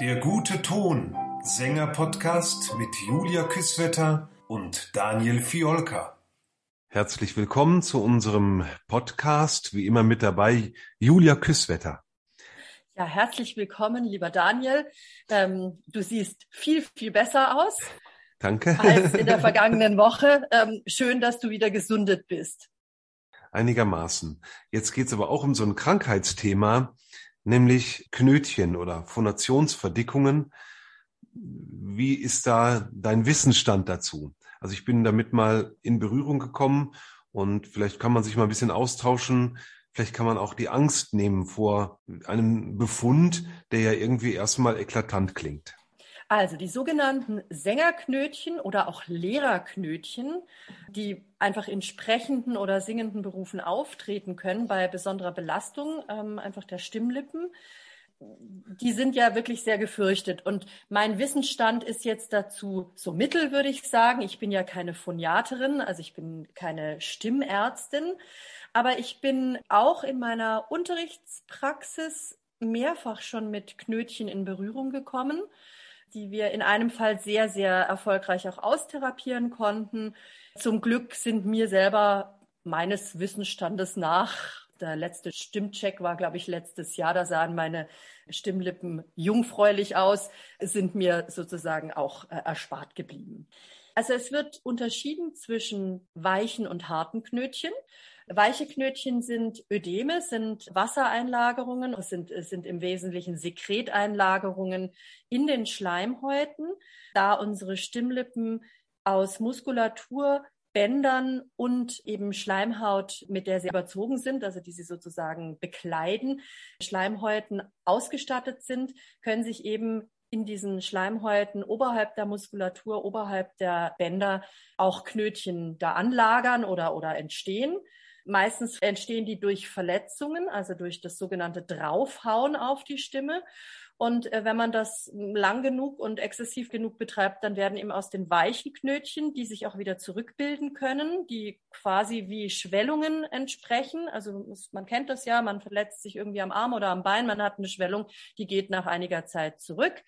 Der gute Ton, Sänger-Podcast mit Julia Küsswetter und Daniel Fiolka. Herzlich willkommen zu unserem Podcast. Wie immer mit dabei Julia Küsswetter. Ja, herzlich willkommen, lieber Daniel. Ähm, du siehst viel, viel besser aus. Danke. Als in der vergangenen Woche. Ähm, schön, dass du wieder gesundet bist. Einigermaßen. Jetzt geht's aber auch um so ein Krankheitsthema, nämlich Knötchen oder Phonationsverdickungen. Wie ist da dein Wissensstand dazu? Also ich bin damit mal in Berührung gekommen und vielleicht kann man sich mal ein bisschen austauschen. Vielleicht kann man auch die Angst nehmen vor einem Befund, der ja irgendwie erstmal eklatant klingt. Also die sogenannten Sängerknötchen oder auch Lehrerknötchen, die einfach in sprechenden oder singenden Berufen auftreten können bei besonderer Belastung ähm, einfach der Stimmlippen, die sind ja wirklich sehr gefürchtet. Und mein Wissensstand ist jetzt dazu so mittel, würde ich sagen. Ich bin ja keine Phoniaterin, also ich bin keine Stimmärztin, aber ich bin auch in meiner Unterrichtspraxis mehrfach schon mit Knötchen in Berührung gekommen die wir in einem Fall sehr, sehr erfolgreich auch austherapieren konnten. Zum Glück sind mir selber meines Wissensstandes nach der letzte Stimmcheck war, glaube ich, letztes Jahr. Da sahen meine Stimmlippen jungfräulich aus, sind mir sozusagen auch äh, erspart geblieben. Also es wird unterschieden zwischen weichen und harten Knötchen. Weiche Knötchen sind Ödeme, sind Wassereinlagerungen, es sind, es sind im Wesentlichen Sekreteinlagerungen in den Schleimhäuten, da unsere Stimmlippen aus Muskulatur Bändern und eben Schleimhaut, mit der sie überzogen sind, also die sie sozusagen bekleiden, Schleimhäuten ausgestattet sind, können sich eben in diesen Schleimhäuten oberhalb der Muskulatur, oberhalb der Bänder auch Knötchen da anlagern oder, oder entstehen. Meistens entstehen die durch Verletzungen, also durch das sogenannte Draufhauen auf die Stimme. Und äh, wenn man das lang genug und exzessiv genug betreibt, dann werden eben aus den weichen Knötchen, die sich auch wieder zurückbilden können, die quasi wie Schwellungen entsprechen. Also man kennt das ja, man verletzt sich irgendwie am Arm oder am Bein, man hat eine Schwellung, die geht nach einiger Zeit zurück.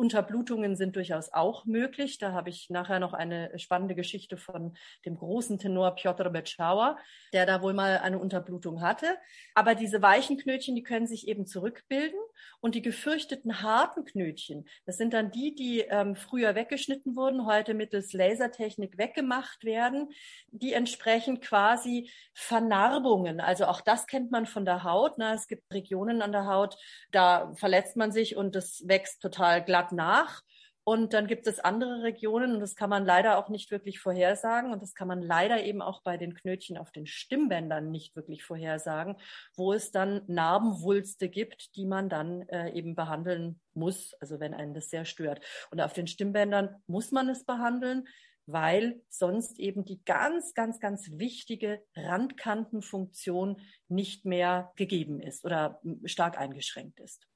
Unterblutungen sind durchaus auch möglich. Da habe ich nachher noch eine spannende Geschichte von dem großen Tenor Piotr Betschauer, der da wohl mal eine Unterblutung hatte. Aber diese weichen Knötchen, die können sich eben zurückbilden und die gefürchteten gefürchteten harten Knötchen, das sind dann die, die ähm, früher weggeschnitten wurden, heute mittels Lasertechnik weggemacht werden, die entsprechen quasi Vernarbungen. Also auch das kennt man von der Haut. Ne? Es gibt Regionen an der Haut, da verletzt man sich und das wächst total glatt nach. Und dann gibt es andere Regionen, und das kann man leider auch nicht wirklich vorhersagen. Und das kann man leider eben auch bei den Knötchen auf den Stimmbändern nicht wirklich vorhersagen, wo es dann Narbenwulste gibt, die man dann äh, eben behandeln muss, also wenn einen das sehr stört. Und auf den Stimmbändern muss man es behandeln weil sonst eben die ganz, ganz, ganz wichtige Randkantenfunktion nicht mehr gegeben ist oder stark eingeschränkt ist.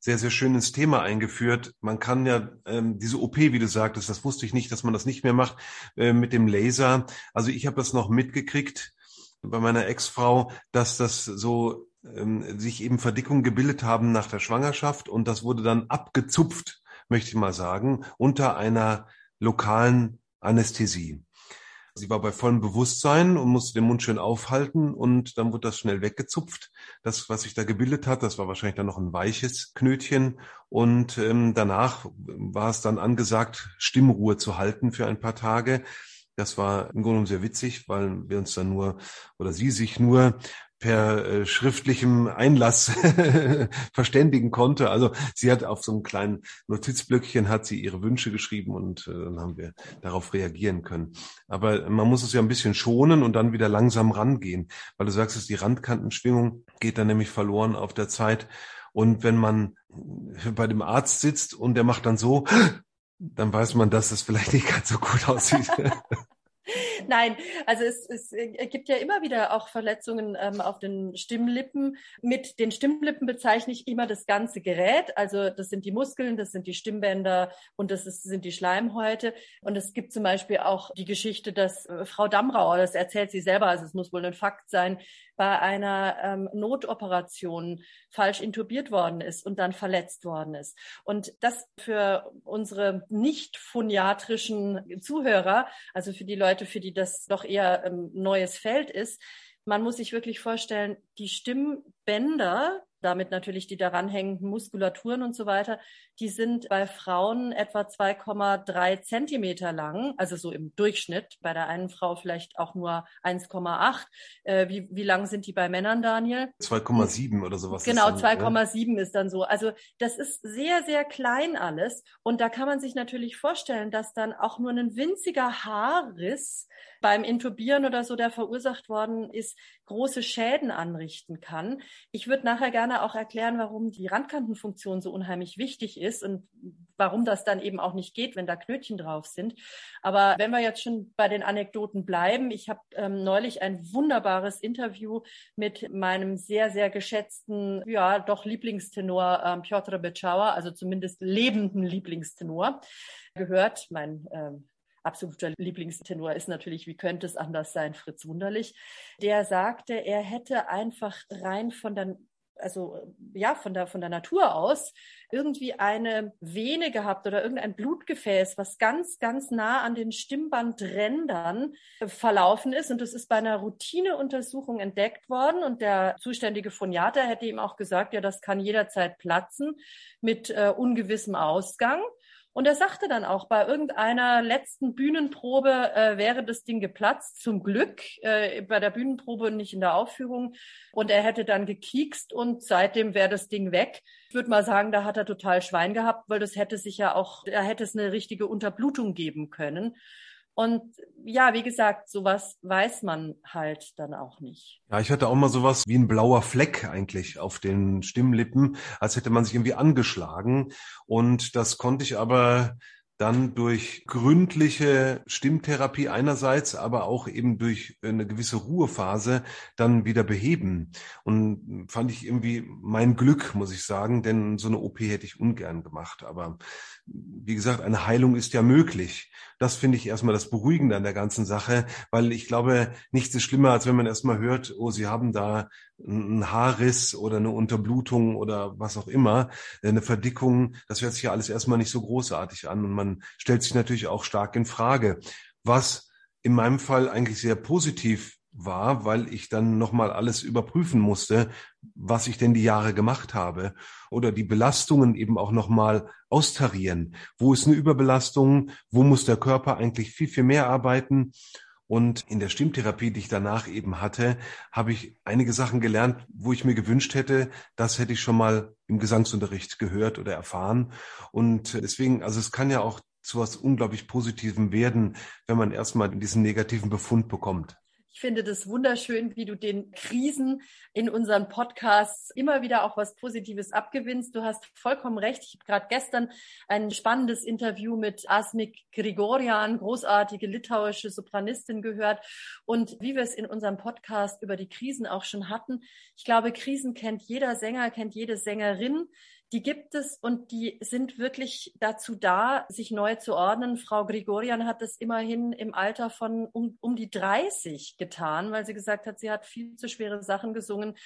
Sehr, sehr schönes Thema eingeführt. Man kann ja ähm, diese OP, wie du sagtest, das wusste ich nicht, dass man das nicht mehr macht äh, mit dem Laser. Also ich habe das noch mitgekriegt bei meiner Ex-Frau, dass das so ähm, sich eben Verdickungen gebildet haben nach der Schwangerschaft und das wurde dann abgezupft, möchte ich mal sagen, unter einer lokalen Anästhesie. Sie war bei vollem Bewusstsein und musste den Mund schön aufhalten und dann wurde das schnell weggezupft. Das, was sich da gebildet hat, das war wahrscheinlich dann noch ein weiches Knötchen und ähm, danach war es dann angesagt, Stimmruhe zu halten für ein paar Tage. Das war im Grunde genommen sehr witzig, weil wir uns dann nur oder sie sich nur per äh, schriftlichem Einlass verständigen konnte. Also sie hat auf so einem kleinen Notizblöckchen hat sie ihre Wünsche geschrieben und äh, dann haben wir darauf reagieren können. Aber man muss es ja ein bisschen schonen und dann wieder langsam rangehen, weil du sagst, dass die Randkantenschwingung geht dann nämlich verloren auf der Zeit. Und wenn man bei dem Arzt sitzt und der macht dann so, dann weiß man, dass es vielleicht nicht ganz so gut aussieht. Nein, also es, es gibt ja immer wieder auch Verletzungen ähm, auf den Stimmlippen. Mit den Stimmlippen bezeichne ich immer das ganze Gerät. Also das sind die Muskeln, das sind die Stimmbänder und das ist, sind die Schleimhäute. Und es gibt zum Beispiel auch die Geschichte, dass äh, Frau Damrauer, das erzählt sie selber, also es muss wohl ein Fakt sein, bei einer ähm, Notoperation falsch intubiert worden ist und dann verletzt worden ist. Und das für unsere nicht phoniatrischen Zuhörer, also für die Leute, für die das doch eher ähm, neues Feld ist, man muss sich wirklich vorstellen, die Stimmbänder, damit natürlich die daran hängenden Muskulaturen und so weiter, die sind bei Frauen etwa 2,3 Zentimeter lang, also so im Durchschnitt. Bei der einen Frau vielleicht auch nur 1,8. Äh, wie, wie lang sind die bei Männern, Daniel? 2,7 oder sowas. Genau, 2,7 ne? ist dann so. Also das ist sehr, sehr klein alles. Und da kann man sich natürlich vorstellen, dass dann auch nur ein winziger Haarriss beim Intubieren oder so, der verursacht worden ist, große Schäden anrichten kann. Ich würde nachher gerne auch erklären, warum die Randkantenfunktion so unheimlich wichtig ist und warum das dann eben auch nicht geht, wenn da Knötchen drauf sind. Aber wenn wir jetzt schon bei den Anekdoten bleiben, ich habe ähm, neulich ein wunderbares Interview mit meinem sehr, sehr geschätzten, ja, doch Lieblingstenor ähm, Piotr Becauer, also zumindest lebenden Lieblingstenor, gehört. Mein ähm, absoluter Lieblingstenor ist natürlich, wie könnte es anders sein, Fritz Wunderlich. Der sagte, er hätte einfach rein von der also ja, von der, von der Natur aus irgendwie eine Vene gehabt oder irgendein Blutgefäß, was ganz, ganz nah an den Stimmbandrändern verlaufen ist. Und das ist bei einer Routineuntersuchung entdeckt worden. Und der zuständige Phoniater hätte ihm auch gesagt, ja, das kann jederzeit platzen mit äh, ungewissem Ausgang. Und er sagte dann auch, bei irgendeiner letzten Bühnenprobe äh, wäre das Ding geplatzt, zum Glück, äh, bei der Bühnenprobe und nicht in der Aufführung. Und er hätte dann gekiekst und seitdem wäre das Ding weg. Ich würde mal sagen, da hat er total Schwein gehabt, weil das hätte sich ja auch, da hätte es eine richtige Unterblutung geben können. Und ja, wie gesagt, sowas weiß man halt dann auch nicht. Ja, ich hatte auch mal sowas wie ein blauer Fleck eigentlich auf den Stimmlippen, als hätte man sich irgendwie angeschlagen. Und das konnte ich aber dann durch gründliche Stimmtherapie einerseits, aber auch eben durch eine gewisse Ruhephase dann wieder beheben. Und fand ich irgendwie mein Glück, muss ich sagen, denn so eine OP hätte ich ungern gemacht. Aber wie gesagt, eine Heilung ist ja möglich. Das finde ich erstmal das Beruhigende an der ganzen Sache, weil ich glaube, nichts ist schlimmer, als wenn man erstmal hört, oh, Sie haben da einen Haarriss oder eine Unterblutung oder was auch immer, eine Verdickung. Das hört sich ja alles erstmal nicht so großartig an und man stellt sich natürlich auch stark in Frage. Was in meinem Fall eigentlich sehr positiv war, weil ich dann nochmal alles überprüfen musste, was ich denn die Jahre gemacht habe oder die Belastungen eben auch nochmal austarieren. Wo ist eine Überbelastung? Wo muss der Körper eigentlich viel, viel mehr arbeiten? Und in der Stimmtherapie, die ich danach eben hatte, habe ich einige Sachen gelernt, wo ich mir gewünscht hätte, das hätte ich schon mal im Gesangsunterricht gehört oder erfahren. Und deswegen, also es kann ja auch zu was unglaublich Positivem werden, wenn man erstmal diesen negativen Befund bekommt. Ich finde das wunderschön, wie du den Krisen in unseren Podcasts immer wieder auch was Positives abgewinnst. Du hast vollkommen recht. Ich habe gerade gestern ein spannendes Interview mit Asmik Grigorian, großartige litauische Sopranistin gehört. Und wie wir es in unserem Podcast über die Krisen auch schon hatten, ich glaube, Krisen kennt jeder Sänger, kennt jede Sängerin die gibt es und die sind wirklich dazu da, sich neu zu ordnen. Frau Grigorian hat das immerhin im Alter von um, um die 30 getan, weil sie gesagt hat, sie hat viel zu schwere Sachen gesungen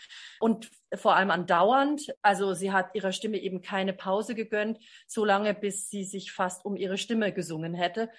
und vor allem andauernd. Also sie hat ihrer Stimme eben keine Pause gegönnt, so lange, bis sie sich fast um ihre Stimme gesungen hätte.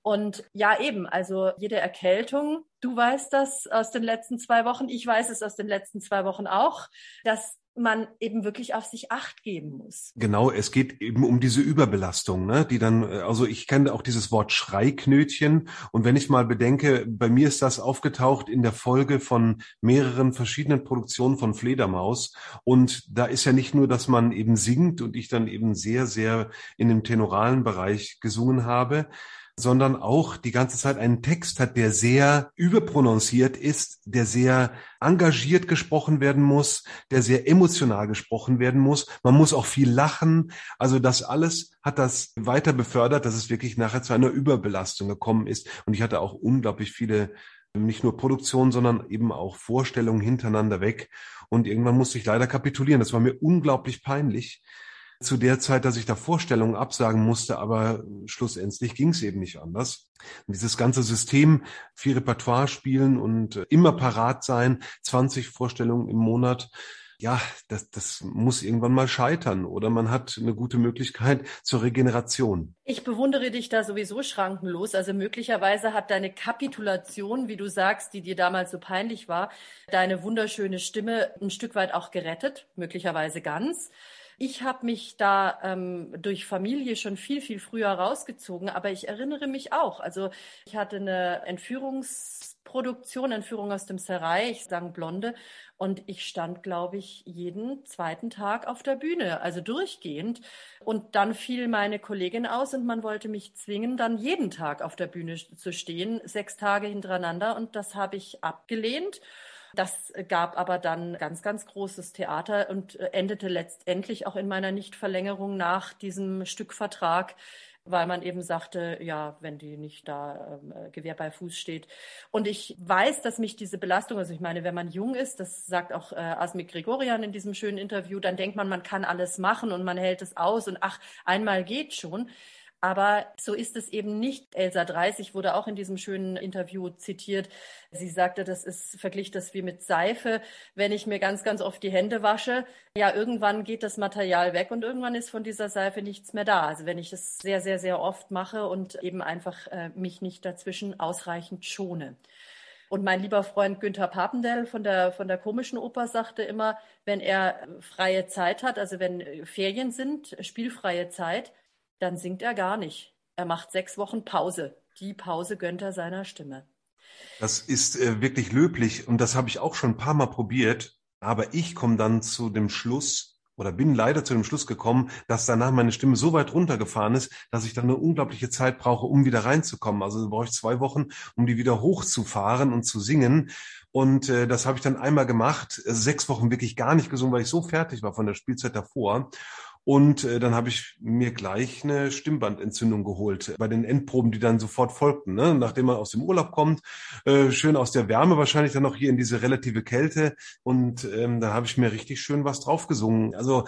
Und ja, eben, also jede Erkältung, du weißt das aus den letzten zwei Wochen, ich weiß es aus den letzten zwei Wochen auch, dass man eben wirklich auf sich acht geben muss. Genau, es geht eben um diese Überbelastung, ne, die dann, äh, also ich kenne auch dieses Wort Schreiknötchen und wenn ich mal bedenke, bei mir ist das aufgetaucht in der Folge von mehreren verschiedenen Produktionen von Fledermaus und da ist ja nicht nur, dass man eben singt und ich dann eben sehr, sehr in dem tenoralen Bereich gesungen habe, sondern auch die ganze Zeit einen Text hat, der sehr überprononziert ist, der sehr engagiert gesprochen werden muss, der sehr emotional gesprochen werden muss. Man muss auch viel lachen. Also das alles hat das weiter befördert, dass es wirklich nachher zu einer Überbelastung gekommen ist. Und ich hatte auch unglaublich viele nicht nur Produktionen, sondern eben auch Vorstellungen hintereinander weg. Und irgendwann musste ich leider kapitulieren. Das war mir unglaublich peinlich. Zu der Zeit, dass ich da Vorstellungen absagen musste, aber schlussendlich ging es eben nicht anders. Und dieses ganze System, viel Repertoire spielen und immer parat sein, 20 Vorstellungen im Monat, ja, das, das muss irgendwann mal scheitern oder man hat eine gute Möglichkeit zur Regeneration. Ich bewundere dich da sowieso schrankenlos. Also möglicherweise hat deine Kapitulation, wie du sagst, die dir damals so peinlich war, deine wunderschöne Stimme ein Stück weit auch gerettet, möglicherweise ganz. Ich habe mich da ähm, durch Familie schon viel, viel früher rausgezogen, aber ich erinnere mich auch. Also ich hatte eine Entführungsproduktion, Entführung aus dem Serai, ich sang Blonde, und ich stand, glaube ich, jeden zweiten Tag auf der Bühne, also durchgehend. Und dann fiel meine Kollegin aus und man wollte mich zwingen, dann jeden Tag auf der Bühne zu stehen, sechs Tage hintereinander. Und das habe ich abgelehnt. Das gab aber dann ganz, ganz großes Theater und endete letztendlich auch in meiner Nichtverlängerung nach diesem Stückvertrag weil man eben sagte, ja, wenn die nicht da äh, Gewehr bei Fuß steht. Und ich weiß, dass mich diese Belastung, also ich meine, wenn man jung ist, das sagt auch äh, Asmik Gregorian in diesem schönen Interview, dann denkt man, man kann alles machen und man hält es aus und ach, einmal geht schon. Aber so ist es eben nicht. Elsa 30 wurde auch in diesem schönen Interview zitiert. Sie sagte, das ist, verglich das wie mit Seife. Wenn ich mir ganz, ganz oft die Hände wasche, ja, irgendwann geht das Material weg und irgendwann ist von dieser Seife nichts mehr da. Also wenn ich es sehr, sehr, sehr oft mache und eben einfach äh, mich nicht dazwischen ausreichend schone. Und mein lieber Freund Günther Papendell von der, von der komischen Oper sagte immer, wenn er freie Zeit hat, also wenn Ferien sind, spielfreie Zeit, dann singt er gar nicht. Er macht sechs Wochen Pause. Die Pause gönnt er seiner Stimme. Das ist äh, wirklich löblich und das habe ich auch schon ein paar Mal probiert. Aber ich komme dann zu dem Schluss oder bin leider zu dem Schluss gekommen, dass danach meine Stimme so weit runtergefahren ist, dass ich dann eine unglaubliche Zeit brauche, um wieder reinzukommen. Also brauche ich zwei Wochen, um die wieder hochzufahren und zu singen. Und äh, das habe ich dann einmal gemacht, sechs Wochen wirklich gar nicht gesungen, weil ich so fertig war von der Spielzeit davor. Und äh, dann habe ich mir gleich eine Stimmbandentzündung geholt bei den Endproben, die dann sofort folgten. Ne? Nachdem man aus dem Urlaub kommt, äh, schön aus der Wärme wahrscheinlich dann noch hier in diese relative Kälte. Und ähm, da habe ich mir richtig schön was draufgesungen. Also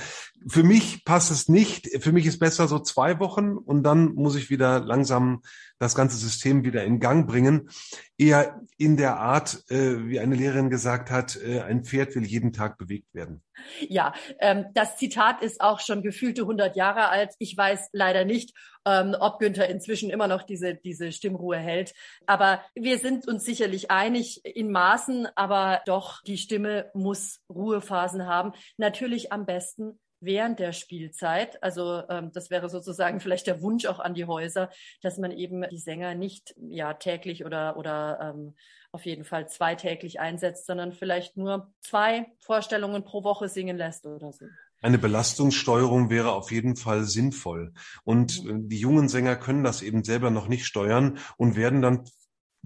für mich passt es nicht. Für mich ist besser so zwei Wochen und dann muss ich wieder langsam das ganze System wieder in Gang bringen. Eher in der Art, äh, wie eine Lehrerin gesagt hat, äh, ein Pferd will jeden Tag bewegt werden. Ja, ähm, das Zitat ist auch schon gefühlte 100 Jahre alt. Ich weiß leider nicht, ähm, ob Günther inzwischen immer noch diese, diese Stimmruhe hält. Aber wir sind uns sicherlich einig in Maßen, aber doch, die Stimme muss Ruhephasen haben. Natürlich am besten während der Spielzeit. Also ähm, das wäre sozusagen vielleicht der Wunsch auch an die Häuser, dass man eben die Sänger nicht ja täglich oder oder ähm, auf jeden Fall zweitäglich einsetzt, sondern vielleicht nur zwei Vorstellungen pro Woche singen lässt oder so. Eine Belastungssteuerung wäre auf jeden Fall sinnvoll. Und mhm. äh, die jungen Sänger können das eben selber noch nicht steuern und werden dann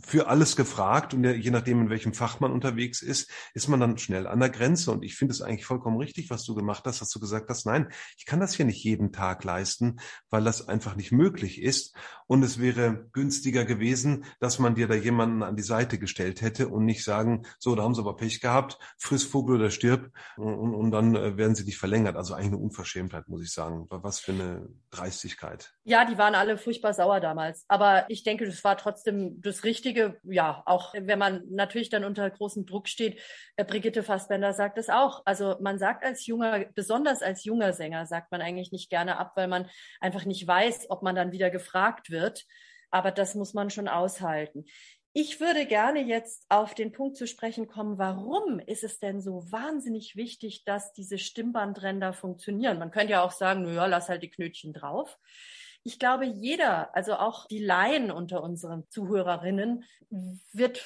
für alles gefragt und je nachdem, in welchem Fach man unterwegs ist, ist man dann schnell an der Grenze. Und ich finde es eigentlich vollkommen richtig, was du gemacht hast, dass du gesagt hast, nein, ich kann das hier nicht jeden Tag leisten, weil das einfach nicht möglich ist. Und es wäre günstiger gewesen, dass man dir da jemanden an die Seite gestellt hätte und nicht sagen, so, da haben sie aber Pech gehabt, friss Vogel oder stirb und, und dann äh, werden sie nicht verlängert. Also eigentlich eine Unverschämtheit, muss ich sagen. Was für eine Dreistigkeit. Ja, die waren alle furchtbar sauer damals. Aber ich denke, das war trotzdem das Richtige Richtige, ja, auch wenn man natürlich dann unter großem Druck steht, äh, Brigitte Fassbender sagt es auch. Also man sagt als junger, besonders als junger Sänger, sagt man eigentlich nicht gerne ab, weil man einfach nicht weiß, ob man dann wieder gefragt wird. Aber das muss man schon aushalten. Ich würde gerne jetzt auf den Punkt zu sprechen kommen, warum ist es denn so wahnsinnig wichtig, dass diese Stimmbandränder funktionieren? Man könnte ja auch sagen, naja, lass halt die Knötchen drauf. Ich glaube, jeder, also auch die Laien unter unseren Zuhörerinnen, wird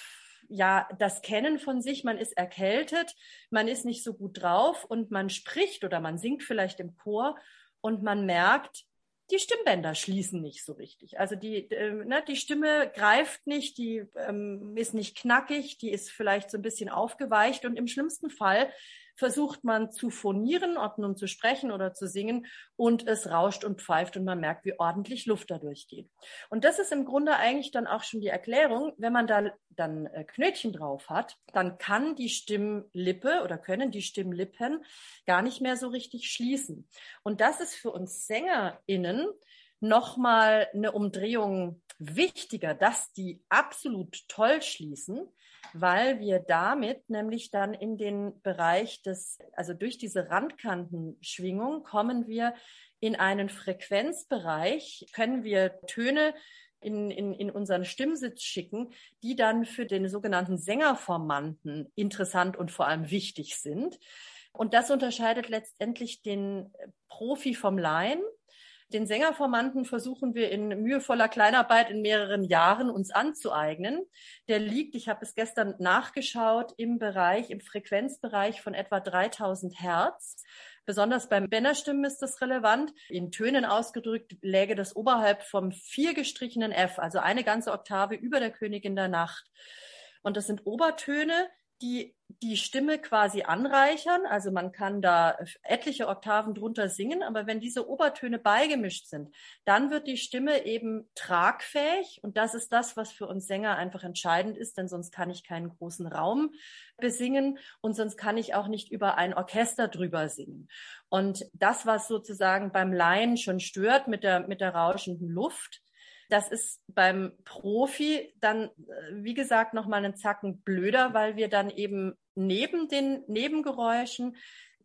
ja das kennen von sich. Man ist erkältet, man ist nicht so gut drauf und man spricht oder man singt vielleicht im Chor und man merkt, die Stimmbänder schließen nicht so richtig. Also die, äh, ne, die Stimme greift nicht, die ähm, ist nicht knackig, die ist vielleicht so ein bisschen aufgeweicht und im schlimmsten Fall versucht man zu phonieren, ob nun zu sprechen oder zu singen und es rauscht und pfeift und man merkt, wie ordentlich Luft dadurch geht. Und das ist im Grunde eigentlich dann auch schon die Erklärung, wenn man da dann äh, Knötchen drauf hat, dann kann die Stimmlippe oder können die Stimmlippen gar nicht mehr so richtig schließen. Und das ist für uns SängerInnen nochmal eine Umdrehung wichtiger, dass die absolut toll schließen, weil wir damit nämlich dann in den Bereich des, also durch diese Randkantenschwingung kommen wir in einen Frequenzbereich, können wir Töne in, in, in unseren Stimmsitz schicken, die dann für den sogenannten Sängerformanten interessant und vor allem wichtig sind. Und das unterscheidet letztendlich den Profi vom Laien. Den Sängerformanten versuchen wir in mühevoller Kleinarbeit in mehreren Jahren uns anzueignen. Der liegt, ich habe es gestern nachgeschaut, im Bereich, im Frequenzbereich von etwa 3000 Hertz. Besonders beim Bennerstimmen ist das relevant. In Tönen ausgedrückt läge das oberhalb vom vier gestrichenen F, also eine ganze Oktave über der Königin der Nacht. Und das sind Obertöne, die die Stimme quasi anreichern. Also man kann da etliche Oktaven drunter singen, aber wenn diese Obertöne beigemischt sind, dann wird die Stimme eben tragfähig. Und das ist das, was für uns Sänger einfach entscheidend ist, denn sonst kann ich keinen großen Raum besingen und sonst kann ich auch nicht über ein Orchester drüber singen. Und das, was sozusagen beim Laien schon stört mit der, mit der rauschenden Luft, das ist beim Profi dann, äh, wie gesagt, nochmal einen Zacken blöder, weil wir dann eben neben den Nebengeräuschen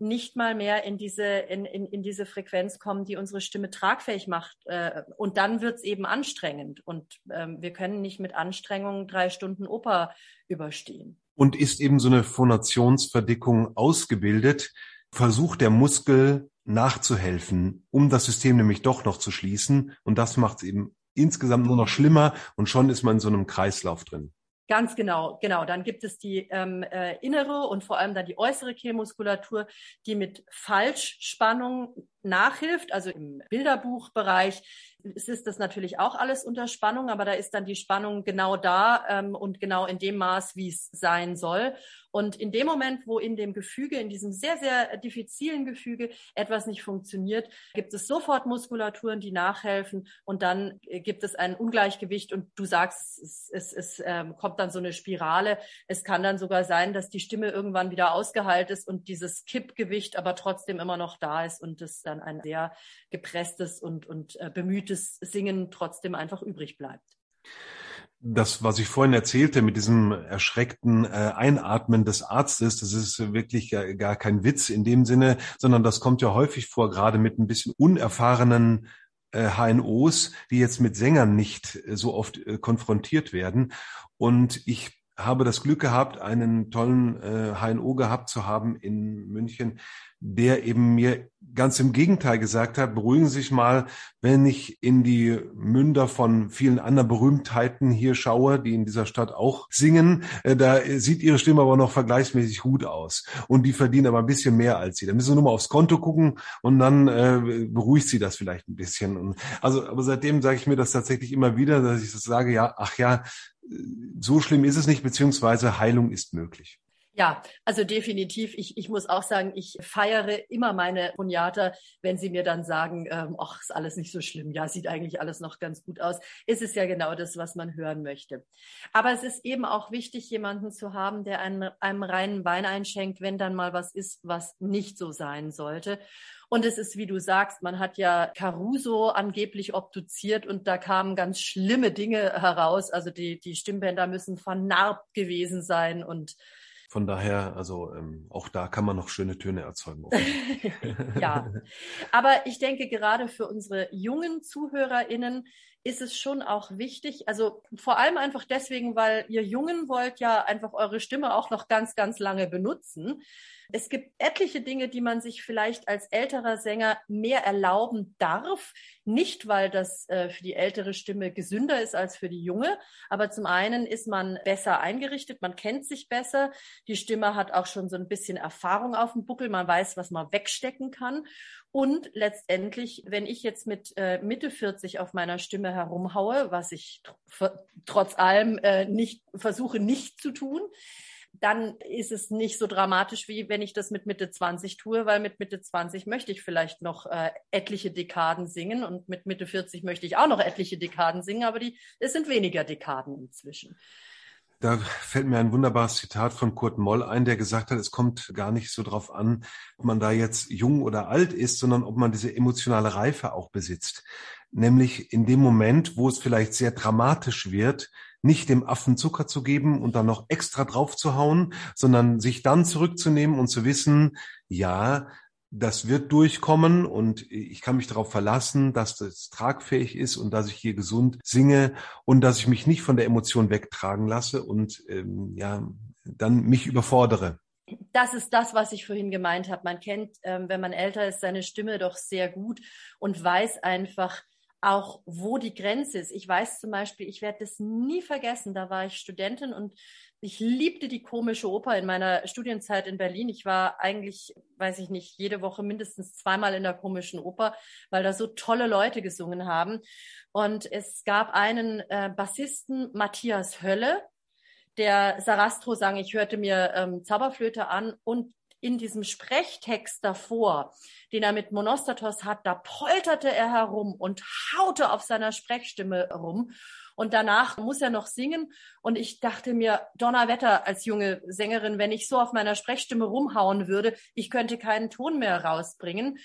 nicht mal mehr in diese, in, in, in diese Frequenz kommen, die unsere Stimme tragfähig macht. Äh, und dann wird's eben anstrengend. Und ähm, wir können nicht mit Anstrengung drei Stunden Oper überstehen. Und ist eben so eine Phonationsverdickung ausgebildet, versucht der Muskel nachzuhelfen, um das System nämlich doch noch zu schließen. Und das macht es eben insgesamt nur noch schlimmer und schon ist man in so einem Kreislauf drin. Ganz genau, genau. Dann gibt es die ähm, äh, innere und vor allem dann die äußere Kehlmuskulatur, die mit Falschspannung nachhilft. Also im Bilderbuchbereich ist das natürlich auch alles unter Spannung, aber da ist dann die Spannung genau da ähm, und genau in dem Maß, wie es sein soll. Und in dem Moment, wo in dem Gefüge, in diesem sehr, sehr diffizilen Gefüge etwas nicht funktioniert, gibt es sofort Muskulaturen, die nachhelfen und dann gibt es ein Ungleichgewicht und du sagst, es, es, es ähm, kommt dann so eine Spirale. Es kann dann sogar sein, dass die Stimme irgendwann wieder ausgeheilt ist und dieses Kippgewicht aber trotzdem immer noch da ist und es dann ein sehr gepresstes und, und äh, bemühtes Singen trotzdem einfach übrig bleibt das, was ich vorhin erzählte mit diesem erschreckten äh, Einatmen des Arztes, das ist wirklich gar, kein Witz in dem Sinne, sondern das kommt ja häufig vor, gerade mit ein bisschen unerfahrenen äh, HNOs, die jetzt mit Sängern nicht äh, so oft äh, konfrontiert werden. Und ich habe das Glück gehabt, einen tollen äh, HNO gehabt zu haben in München, der eben mir ganz im Gegenteil gesagt hat, beruhigen Sie sich mal, wenn ich in die Münder von vielen anderen Berühmtheiten hier schaue, die in dieser Stadt auch singen, äh, da sieht Ihre Stimme aber noch vergleichsmäßig gut aus. Und die verdienen aber ein bisschen mehr als Sie. Da müssen Sie nur mal aufs Konto gucken und dann äh, beruhigt Sie das vielleicht ein bisschen. Und also, aber seitdem sage ich mir das tatsächlich immer wieder, dass ich das sage, ja, ach ja, so schlimm ist es nicht, beziehungsweise Heilung ist möglich. Ja, also definitiv. Ich, ich muss auch sagen, ich feiere immer meine Poniater, wenn sie mir dann sagen, ähm, ach, ist alles nicht so schlimm. Ja, sieht eigentlich alles noch ganz gut aus. Ist es ja genau das, was man hören möchte. Aber es ist eben auch wichtig, jemanden zu haben, der einem, einem reinen Wein einschenkt, wenn dann mal was ist, was nicht so sein sollte. Und es ist, wie du sagst, man hat ja Caruso angeblich obduziert und da kamen ganz schlimme Dinge heraus. Also die, die Stimmbänder müssen vernarbt gewesen sein und von daher, also ähm, auch da kann man noch schöne Töne erzeugen. ja, aber ich denke gerade für unsere jungen ZuhörerInnen ist es schon auch wichtig, also vor allem einfach deswegen, weil ihr Jungen wollt ja einfach eure Stimme auch noch ganz, ganz lange benutzen. Es gibt etliche Dinge, die man sich vielleicht als älterer Sänger mehr erlauben darf. Nicht, weil das äh, für die ältere Stimme gesünder ist als für die junge, aber zum einen ist man besser eingerichtet, man kennt sich besser, die Stimme hat auch schon so ein bisschen Erfahrung auf dem Buckel, man weiß, was man wegstecken kann. Und letztendlich, wenn ich jetzt mit äh, Mitte 40 auf meiner Stimme herumhaue, was ich tr trotz allem äh, nicht versuche nicht zu tun, dann ist es nicht so dramatisch, wie wenn ich das mit Mitte 20 tue, weil mit Mitte 20 möchte ich vielleicht noch äh, etliche Dekaden singen und mit Mitte 40 möchte ich auch noch etliche Dekaden singen, aber die, es sind weniger Dekaden inzwischen. Da fällt mir ein wunderbares Zitat von Kurt Moll ein, der gesagt hat, es kommt gar nicht so drauf an, ob man da jetzt jung oder alt ist, sondern ob man diese emotionale Reife auch besitzt. Nämlich in dem Moment, wo es vielleicht sehr dramatisch wird, nicht dem Affen Zucker zu geben und dann noch extra drauf zu hauen, sondern sich dann zurückzunehmen und zu wissen, ja, das wird durchkommen und ich kann mich darauf verlassen, dass das tragfähig ist und dass ich hier gesund singe und dass ich mich nicht von der Emotion wegtragen lasse und ähm, ja dann mich überfordere. Das ist das, was ich vorhin gemeint habe. Man kennt, ähm, wenn man älter ist, seine Stimme doch sehr gut und weiß einfach, auch wo die Grenze ist. Ich weiß zum Beispiel, ich werde das nie vergessen, da war ich Studentin und ich liebte die komische Oper in meiner Studienzeit in Berlin. Ich war eigentlich, weiß ich nicht, jede Woche mindestens zweimal in der komischen Oper, weil da so tolle Leute gesungen haben. Und es gab einen äh, Bassisten, Matthias Hölle, der Sarastro sang, ich hörte mir ähm, Zauberflöte an und in diesem Sprechtext davor, den er mit Monostatos hat, da polterte er herum und haute auf seiner Sprechstimme rum. Und danach muss er noch singen. Und ich dachte mir, Donnerwetter als junge Sängerin, wenn ich so auf meiner Sprechstimme rumhauen würde, ich könnte keinen Ton mehr rausbringen.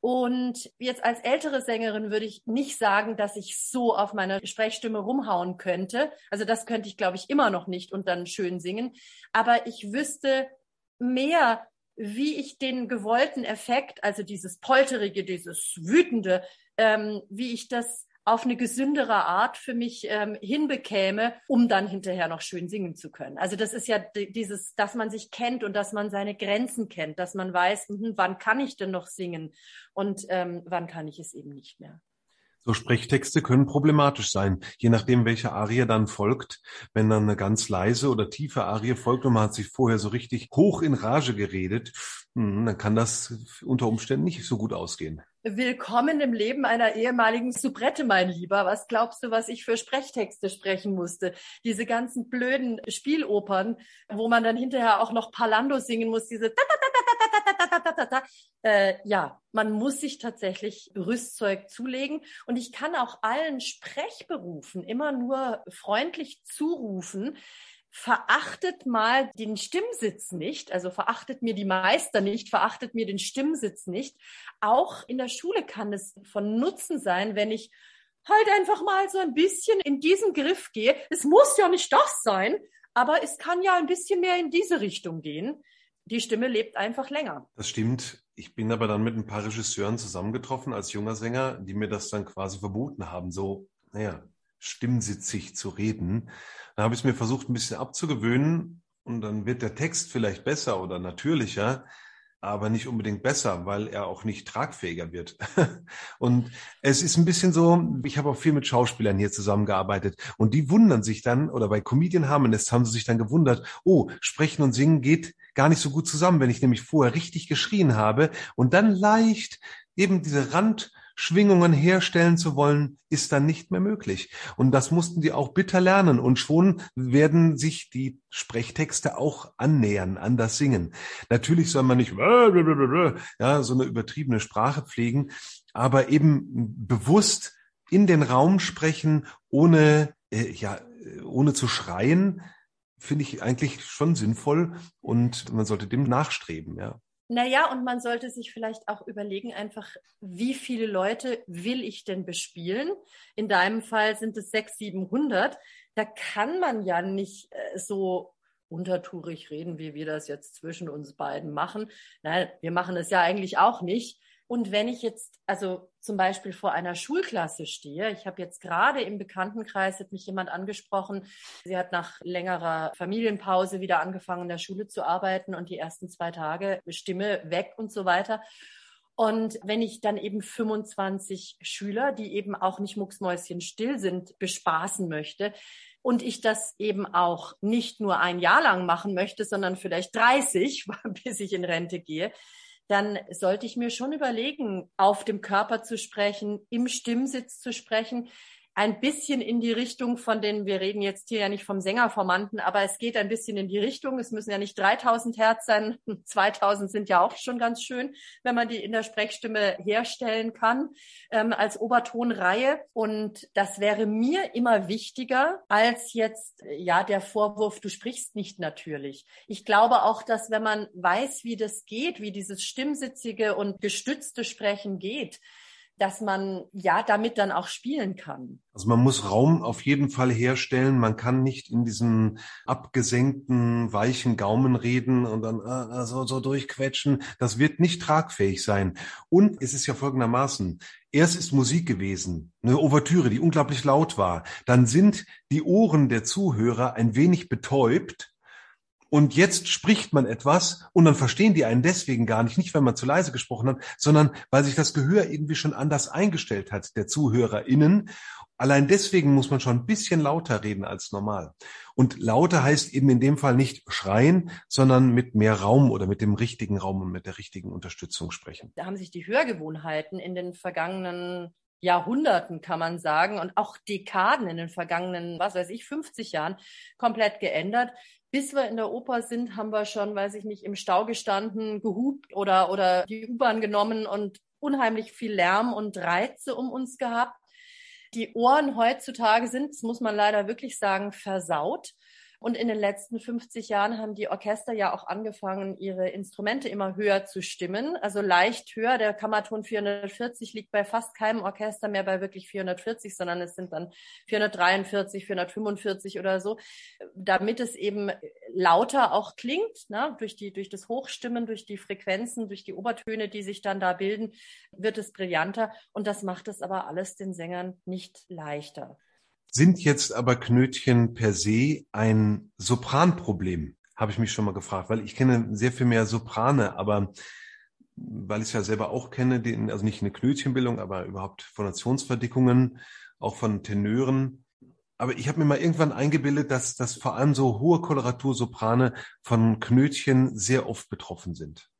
Und jetzt als ältere Sängerin würde ich nicht sagen, dass ich so auf meiner Sprechstimme rumhauen könnte. Also das könnte ich, glaube ich, immer noch nicht und dann schön singen. Aber ich wüsste mehr, wie ich den gewollten Effekt, also dieses polterige, dieses wütende, ähm, wie ich das auf eine gesündere Art für mich ähm, hinbekäme, um dann hinterher noch schön singen zu können. Also das ist ja dieses, dass man sich kennt und dass man seine Grenzen kennt, dass man weiß, mh, wann kann ich denn noch singen und ähm, wann kann ich es eben nicht mehr. So Sprechtexte können problematisch sein, je nachdem, welche Arie dann folgt. Wenn dann eine ganz leise oder tiefe Arie folgt und man hat sich vorher so richtig hoch in Rage geredet, hm, dann kann das unter Umständen nicht so gut ausgehen. Willkommen im Leben einer ehemaligen Soubrette, mein Lieber. Was glaubst du, was ich für Sprechtexte sprechen musste? Diese ganzen blöden Spielopern, wo man dann hinterher auch noch Palando singen muss, diese äh, ja, man muss sich tatsächlich Rüstzeug zulegen. Und ich kann auch allen Sprechberufen immer nur freundlich zurufen, verachtet mal den Stimmsitz nicht, also verachtet mir die Meister nicht, verachtet mir den Stimmsitz nicht. Auch in der Schule kann es von Nutzen sein, wenn ich halt einfach mal so ein bisschen in diesen Griff gehe. Es muss ja nicht das sein, aber es kann ja ein bisschen mehr in diese Richtung gehen. Die Stimme lebt einfach länger. Das stimmt. Ich bin aber dann mit ein paar Regisseuren zusammengetroffen als junger Sänger, die mir das dann quasi verboten haben, so, naja, stimmsitzig zu reden. Dann habe ich es mir versucht, ein bisschen abzugewöhnen und dann wird der Text vielleicht besser oder natürlicher, aber nicht unbedingt besser, weil er auch nicht tragfähiger wird. und es ist ein bisschen so, ich habe auch viel mit Schauspielern hier zusammengearbeitet und die wundern sich dann, oder bei Comedian Harmonist haben sie sich dann gewundert, oh, sprechen und singen geht gar nicht so gut zusammen, wenn ich nämlich vorher richtig geschrien habe und dann leicht eben diese Rand Schwingungen herstellen zu wollen, ist dann nicht mehr möglich. Und das mussten die auch bitter lernen. Und schon werden sich die Sprechtexte auch annähern an das Singen. Natürlich soll man nicht ja, so eine übertriebene Sprache pflegen, aber eben bewusst in den Raum sprechen, ohne, äh, ja, ohne zu schreien, finde ich eigentlich schon sinnvoll und man sollte dem nachstreben, ja. Naja, und man sollte sich vielleicht auch überlegen, einfach, wie viele Leute will ich denn bespielen? In deinem Fall sind es sechs, siebenhundert. Da kann man ja nicht äh, so untertourig reden, wie wir das jetzt zwischen uns beiden machen. Nein, wir machen es ja eigentlich auch nicht. Und wenn ich jetzt also zum Beispiel vor einer Schulklasse stehe, ich habe jetzt gerade im Bekanntenkreis, hat mich jemand angesprochen, sie hat nach längerer Familienpause wieder angefangen, in der Schule zu arbeiten und die ersten zwei Tage Stimme weg und so weiter. Und wenn ich dann eben 25 Schüler, die eben auch nicht mucksmäuschen still sind, bespaßen möchte, und ich das eben auch nicht nur ein Jahr lang machen möchte, sondern vielleicht 30, bis ich in Rente gehe, dann sollte ich mir schon überlegen, auf dem Körper zu sprechen, im Stimmsitz zu sprechen. Ein bisschen in die Richtung von den, wir reden jetzt hier ja nicht vom Sängerformanten, aber es geht ein bisschen in die Richtung. Es müssen ja nicht 3000 Hertz sein, 2000 sind ja auch schon ganz schön, wenn man die in der Sprechstimme herstellen kann ähm, als Obertonreihe. Und das wäre mir immer wichtiger als jetzt ja der Vorwurf, du sprichst nicht natürlich. Ich glaube auch, dass wenn man weiß, wie das geht, wie dieses stimmsitzige und gestützte Sprechen geht, dass man ja damit dann auch spielen kann. Also man muss Raum auf jeden Fall herstellen. Man kann nicht in diesem abgesenkten, weichen Gaumen reden und dann äh, so, so durchquetschen. Das wird nicht tragfähig sein. Und es ist ja folgendermaßen. Erst ist Musik gewesen, eine Ouvertüre, die unglaublich laut war. Dann sind die Ohren der Zuhörer ein wenig betäubt und jetzt spricht man etwas und dann verstehen die einen deswegen gar nicht, nicht weil man zu leise gesprochen hat, sondern weil sich das Gehör irgendwie schon anders eingestellt hat, der ZuhörerInnen. Allein deswegen muss man schon ein bisschen lauter reden als normal. Und lauter heißt eben in dem Fall nicht schreien, sondern mit mehr Raum oder mit dem richtigen Raum und mit der richtigen Unterstützung sprechen. Da haben sich die Hörgewohnheiten in den vergangenen Jahrhunderten, kann man sagen, und auch Dekaden in den vergangenen, was weiß ich, 50 Jahren komplett geändert bis wir in der Oper sind, haben wir schon, weiß ich nicht, im Stau gestanden, gehupt oder, oder die U-Bahn genommen und unheimlich viel Lärm und Reize um uns gehabt. Die Ohren heutzutage sind, das muss man leider wirklich sagen, versaut. Und in den letzten 50 Jahren haben die Orchester ja auch angefangen, ihre Instrumente immer höher zu stimmen. Also leicht höher. Der Kammerton 440 liegt bei fast keinem Orchester mehr bei wirklich 440, sondern es sind dann 443, 445 oder so, damit es eben lauter auch klingt, ne? durch die, durch das Hochstimmen, durch die Frequenzen, durch die Obertöne, die sich dann da bilden, wird es brillanter. Und das macht es aber alles den Sängern nicht leichter. Sind jetzt aber Knötchen per se ein Sopranproblem? Habe ich mich schon mal gefragt, weil ich kenne sehr viel mehr Soprane, aber weil ich es ja selber auch kenne, den, also nicht eine Knötchenbildung, aber überhaupt Phonationsverdickungen, auch von Tenören. Aber ich habe mir mal irgendwann eingebildet, dass, dass vor allem so hohe Koloratursoprane von Knötchen sehr oft betroffen sind.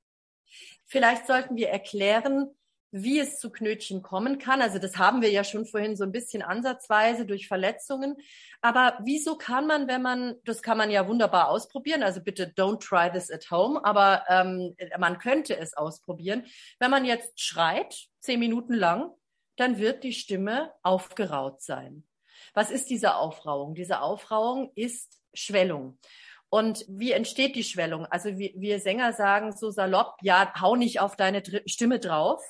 Vielleicht sollten wir erklären, wie es zu Knötchen kommen kann. Also das haben wir ja schon vorhin so ein bisschen ansatzweise durch Verletzungen. Aber wieso kann man, wenn man, das kann man ja wunderbar ausprobieren, also bitte don't try this at home, aber ähm, man könnte es ausprobieren. Wenn man jetzt schreit, zehn Minuten lang, dann wird die Stimme aufgeraut sein. Was ist diese Aufrauung? Diese Aufrauung ist Schwellung. Und wie entsteht die Schwellung? Also wir, wir Sänger sagen so salopp, ja, hau nicht auf deine Stimme drauf,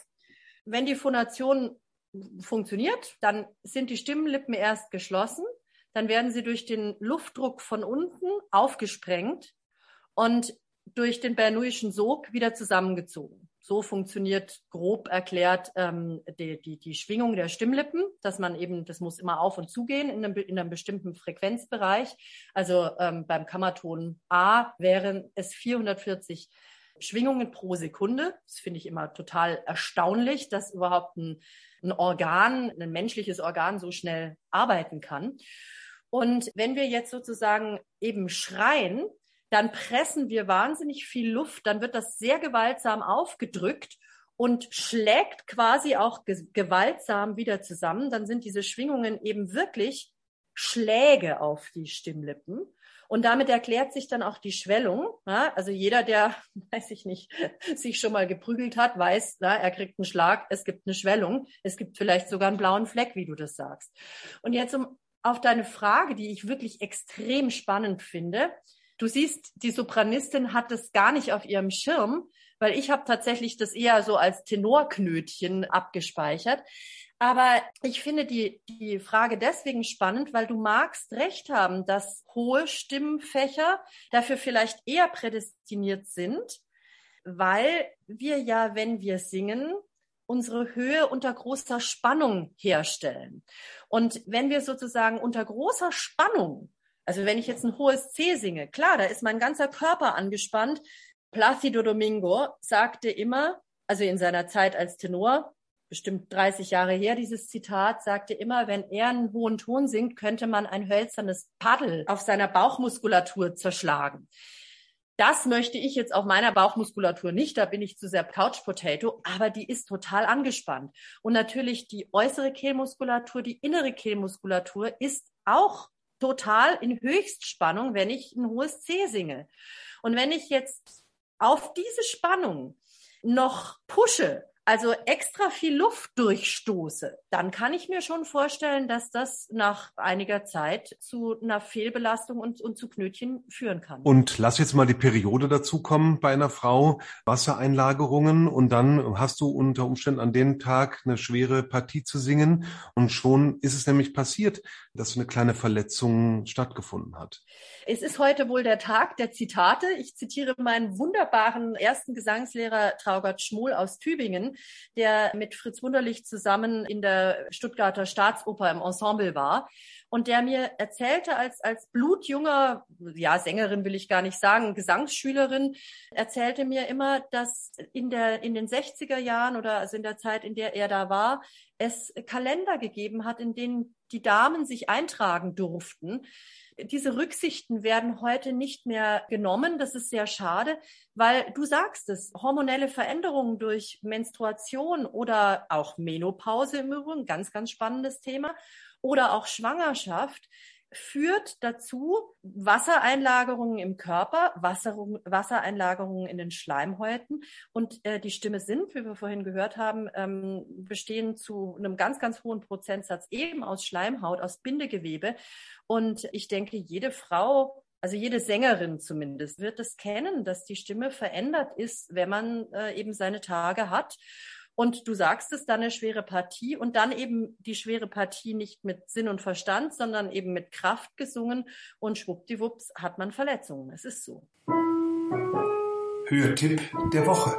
wenn die Phonation funktioniert, dann sind die Stimmlippen erst geschlossen, dann werden sie durch den Luftdruck von unten aufgesprengt und durch den Bernoullichen Sog wieder zusammengezogen. So funktioniert grob erklärt ähm, die, die, die Schwingung der Stimmlippen, dass man eben, das muss immer auf und zugehen in einem, in einem bestimmten Frequenzbereich. Also ähm, beim Kammerton A wären es 440 Schwingungen pro Sekunde. Das finde ich immer total erstaunlich, dass überhaupt ein, ein Organ, ein menschliches Organ so schnell arbeiten kann. Und wenn wir jetzt sozusagen eben schreien, dann pressen wir wahnsinnig viel Luft, dann wird das sehr gewaltsam aufgedrückt und schlägt quasi auch gewaltsam wieder zusammen. Dann sind diese Schwingungen eben wirklich Schläge auf die Stimmlippen. Und damit erklärt sich dann auch die Schwellung. Ja? Also jeder, der, weiß ich nicht, sich schon mal geprügelt hat, weiß, ja, er kriegt einen Schlag, es gibt eine Schwellung, es gibt vielleicht sogar einen blauen Fleck, wie du das sagst. Und jetzt um auf deine Frage, die ich wirklich extrem spannend finde. Du siehst, die Sopranistin hat es gar nicht auf ihrem Schirm, weil ich habe tatsächlich das eher so als Tenorknötchen abgespeichert. Aber ich finde die, die Frage deswegen spannend, weil du magst recht haben, dass hohe Stimmenfächer dafür vielleicht eher prädestiniert sind, weil wir ja, wenn wir singen, unsere Höhe unter großer Spannung herstellen. Und wenn wir sozusagen unter großer Spannung, also wenn ich jetzt ein hohes C singe, klar, da ist mein ganzer Körper angespannt. Placido Domingo sagte immer, also in seiner Zeit als Tenor, bestimmt 30 Jahre her, dieses Zitat, sagte immer, wenn er einen hohen Ton singt, könnte man ein hölzernes Paddel auf seiner Bauchmuskulatur zerschlagen. Das möchte ich jetzt auf meiner Bauchmuskulatur nicht, da bin ich zu sehr Couch Potato, aber die ist total angespannt. Und natürlich die äußere Kehlmuskulatur, die innere Kehlmuskulatur ist auch total in Höchstspannung, wenn ich ein hohes C singe. Und wenn ich jetzt auf diese Spannung noch pushe, also extra viel Luft durchstoße, dann kann ich mir schon vorstellen, dass das nach einiger Zeit zu einer Fehlbelastung und, und zu Knötchen führen kann. Und lass jetzt mal die Periode dazu kommen bei einer Frau, Wassereinlagerungen und dann hast du unter Umständen an dem Tag eine schwere Partie zu singen und schon ist es nämlich passiert, dass eine kleine Verletzung stattgefunden hat. Es ist heute wohl der Tag der Zitate. Ich zitiere meinen wunderbaren ersten Gesangslehrer Traugott Schmohl aus Tübingen, der mit Fritz Wunderlich zusammen in der Stuttgarter Staatsoper im Ensemble war und der mir erzählte als, als blutjunger, ja, Sängerin will ich gar nicht sagen, Gesangsschülerin, erzählte mir immer, dass in der, in den 60er Jahren oder also in der Zeit, in der er da war, es Kalender gegeben hat, in denen die Damen sich eintragen durften. Diese Rücksichten werden heute nicht mehr genommen. Das ist sehr schade, weil du sagst es, hormonelle Veränderungen durch Menstruation oder auch Menopause im Übrigen, ganz, ganz spannendes Thema, oder auch Schwangerschaft führt dazu Wassereinlagerungen im Körper, Wasser, Wassereinlagerungen in den Schleimhäuten und äh, die Stimme sind, wie wir vorhin gehört haben, ähm, bestehen zu einem ganz, ganz hohen Prozentsatz eben aus Schleimhaut, aus Bindegewebe. Und ich denke, jede Frau also jede Sängerin zumindest wird es kennen, dass die Stimme verändert ist, wenn man äh, eben seine Tage hat. Und du sagst es, dann eine schwere Partie und dann eben die schwere Partie nicht mit Sinn und Verstand, sondern eben mit Kraft gesungen und schwuppdiwupps hat man Verletzungen. Es ist so. Hörtipp der Woche.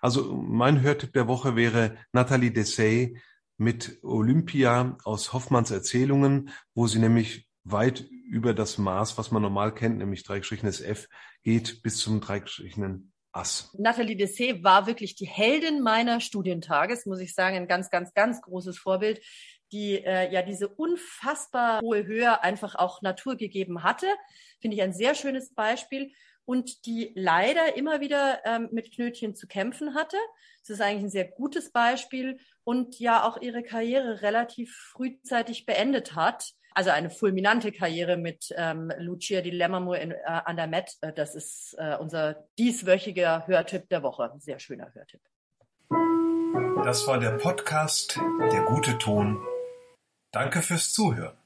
Also mein Hörtipp der Woche wäre Nathalie Dessay mit Olympia aus Hoffmanns Erzählungen, wo sie nämlich weit über das Maß, was man normal kennt, nämlich dreigestrichenes F, geht bis zum dreigestrichenen Ass. Nathalie Dessay war wirklich die Heldin meiner Studientages, muss ich sagen, ein ganz, ganz, ganz großes Vorbild, die äh, ja diese unfassbar hohe Höhe einfach auch Natur gegeben hatte. Finde ich ein sehr schönes Beispiel und die leider immer wieder ähm, mit Knötchen zu kämpfen hatte. Das ist eigentlich ein sehr gutes Beispiel und ja auch ihre Karriere relativ frühzeitig beendet hat. Also eine fulminante Karriere mit ähm, Lucia di Lammermoor in, äh, an der Met. Äh, das ist äh, unser dieswöchiger Hörtipp der Woche. Sehr schöner Hörtipp. Das war der Podcast Der gute Ton. Danke fürs Zuhören.